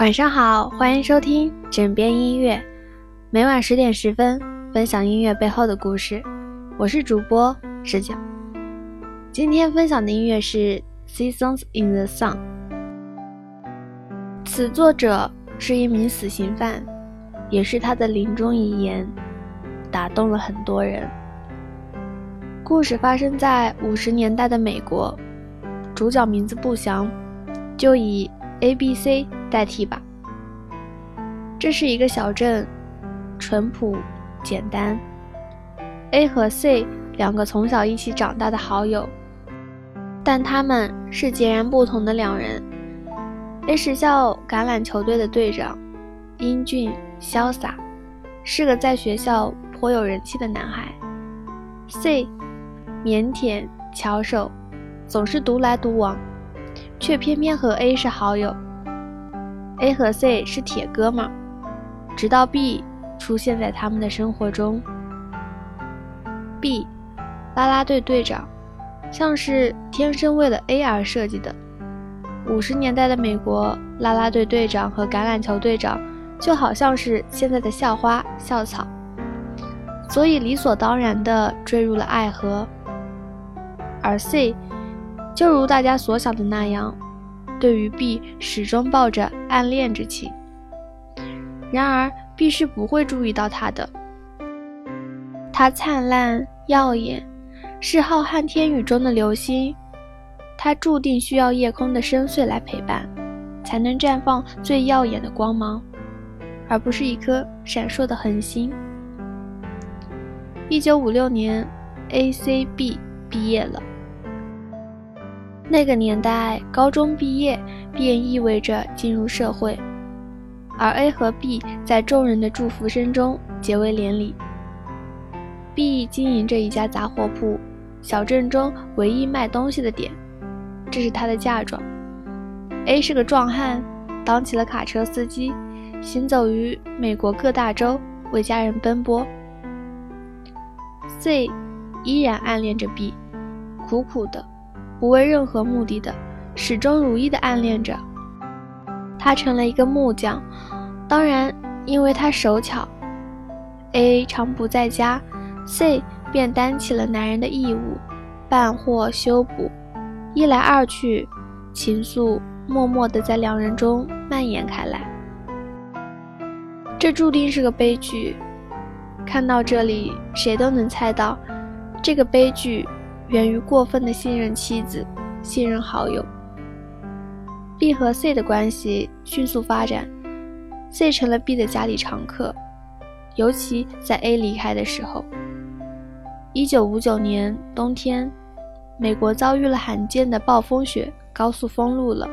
晚上好，欢迎收听枕边音乐，每晚十点十分分享音乐背后的故事。我是主播十九，今天分享的音乐是《Seasons in the Sun》。此作者是一名死刑犯，也是他的临终遗言，打动了很多人。故事发生在五十年代的美国，主角名字不详，就以 A、B、C。代替吧。这是一个小镇，淳朴简单。A 和 C 两个从小一起长大的好友，但他们是截然不同的两人。A 是校橄榄球队的队长，英俊潇洒，是个在学校颇有人气的男孩。C 腼腆巧手，总是独来独往，却偏偏和 A 是好友。A 和 C 是铁哥们，直到 B 出现在他们的生活中。B，啦啦队队长，像是天生为了 A 而设计的。五十年代的美国，啦啦队队长和橄榄球队长就好像是现在的校花校草，所以理所当然地坠入了爱河。而 C，就如大家所想的那样。对于 B 始终抱着暗恋之情，然而 B 是不会注意到他的。他灿烂耀眼，是浩瀚天宇中的流星，他注定需要夜空的深邃来陪伴，才能绽放最耀眼的光芒，而不是一颗闪烁的恒星。一九五六年，A.C.B 毕业了。那个年代，高中毕业便意味着进入社会，而 A 和 B 在众人的祝福声中结为连理。B 经营着一家杂货铺，小镇中唯一卖东西的点，这是他的嫁妆。A 是个壮汉，当起了卡车司机，行走于美国各大洲，为家人奔波。C 依然暗恋着 B，苦苦的。不为任何目的的，始终如一的暗恋着。他成了一个木匠，当然，因为他手巧。A 常不在家，C 便担起了男人的义务，办货修补。一来二去，情愫默默地在两人中蔓延开来。这注定是个悲剧。看到这里，谁都能猜到，这个悲剧。源于过分的信任妻子，信任好友。B 和 C 的关系迅速发展，C 成了 B 的家里常客，尤其在 A 离开的时候。一九五九年冬天，美国遭遇了罕见的暴风雪，高速封路了。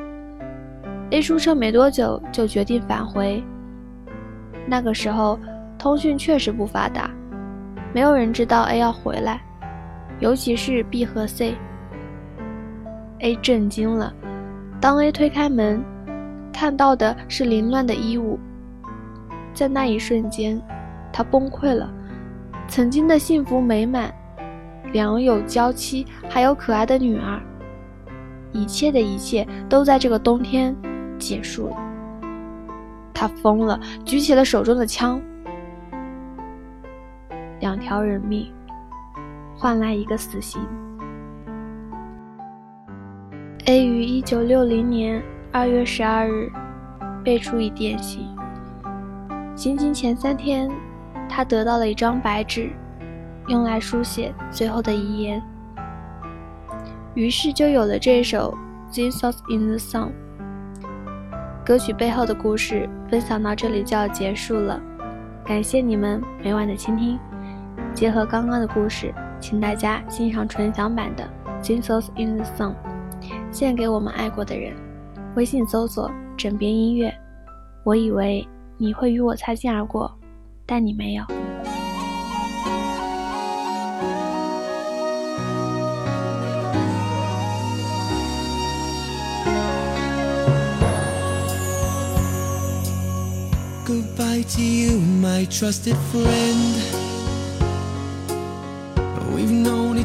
A 出车没多久就决定返回。那个时候，通讯确实不发达，没有人知道 A 要回来。尤其是 B 和 C，A 震惊了。当 A 推开门，看到的是凌乱的衣物，在那一瞬间，他崩溃了。曾经的幸福美满，良友娇妻，还有可爱的女儿，一切的一切都在这个冬天结束了。他疯了，举起了手中的枪，两条人命。换来一个死刑。A 于一九六零年二月十二日被处以电刑。行刑前三天，他得到了一张白纸，用来书写最后的遗言。于是就有了这首《Jesus in the Sun》。歌曲背后的故事分享到这里就要结束了，感谢你们每晚的倾听。结合刚刚的故事。请大家欣赏纯享版的《Jesus in the Sun》，献给我们爱过的人。微信搜索“枕边音乐”。我以为你会与我擦肩而过，但你没有。Goodbye to you, my trusted friend.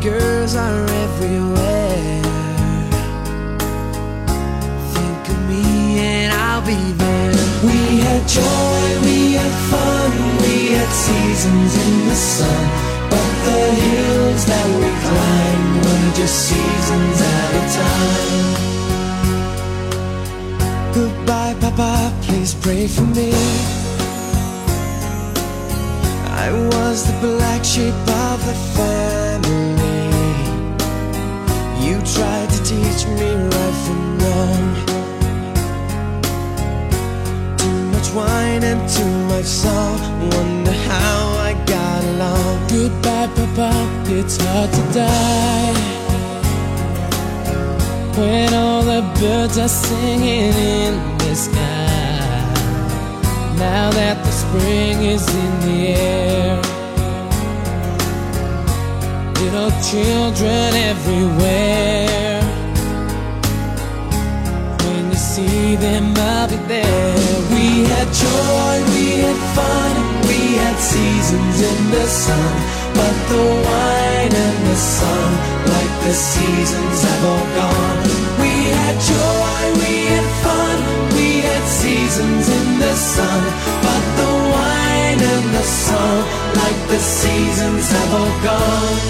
Girls are everywhere. Think of me and I'll be there. We had joy, we had fun, we had seasons in the sun. But the hills that we climbed were just seasons at a time. Goodbye, Papa, please pray for me. I was the black sheep of the family. Me right from wrong. Too much wine and too much song. Wonder how I got along. Goodbye, Papa, it's hard to die When all the birds are singing in the sky Now that the spring is in the air Little children everywhere them, I'll be there We had joy, we had fun, we had seasons in the sun. But the wine and the sun, like the seasons have all gone. We had joy, we had fun, we had seasons in the sun. But the wine and the sun, like the seasons have all gone.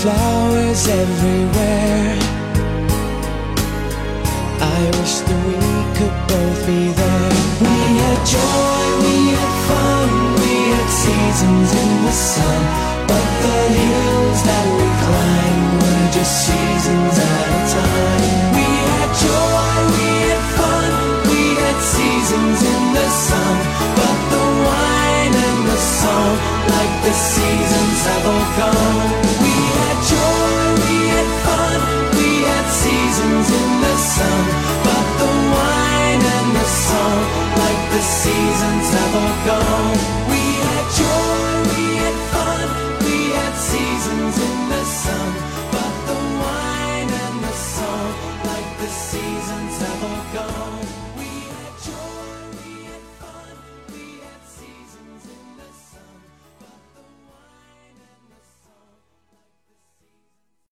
flowers everywhere. I wish that we could both be there. We had joy, we had fun We had seasons in the sun. But the hills that we climbed Were just seasons at a time. We had joy, we had fun We had seasons in the sun. But the wine and the song Like the seasons